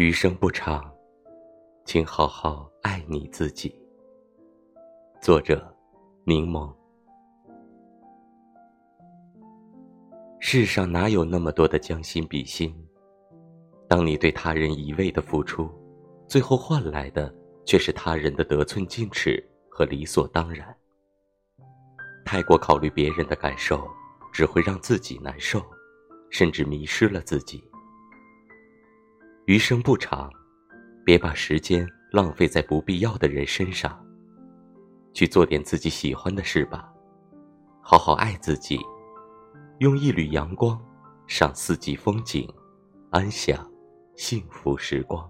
余生不长，请好好爱你自己。作者：柠檬。世上哪有那么多的将心比心？当你对他人一味的付出，最后换来的却是他人的得寸进尺和理所当然。太过考虑别人的感受，只会让自己难受，甚至迷失了自己。余生不长，别把时间浪费在不必要的人身上。去做点自己喜欢的事吧，好好爱自己，用一缕阳光赏四季风景，安享幸福时光。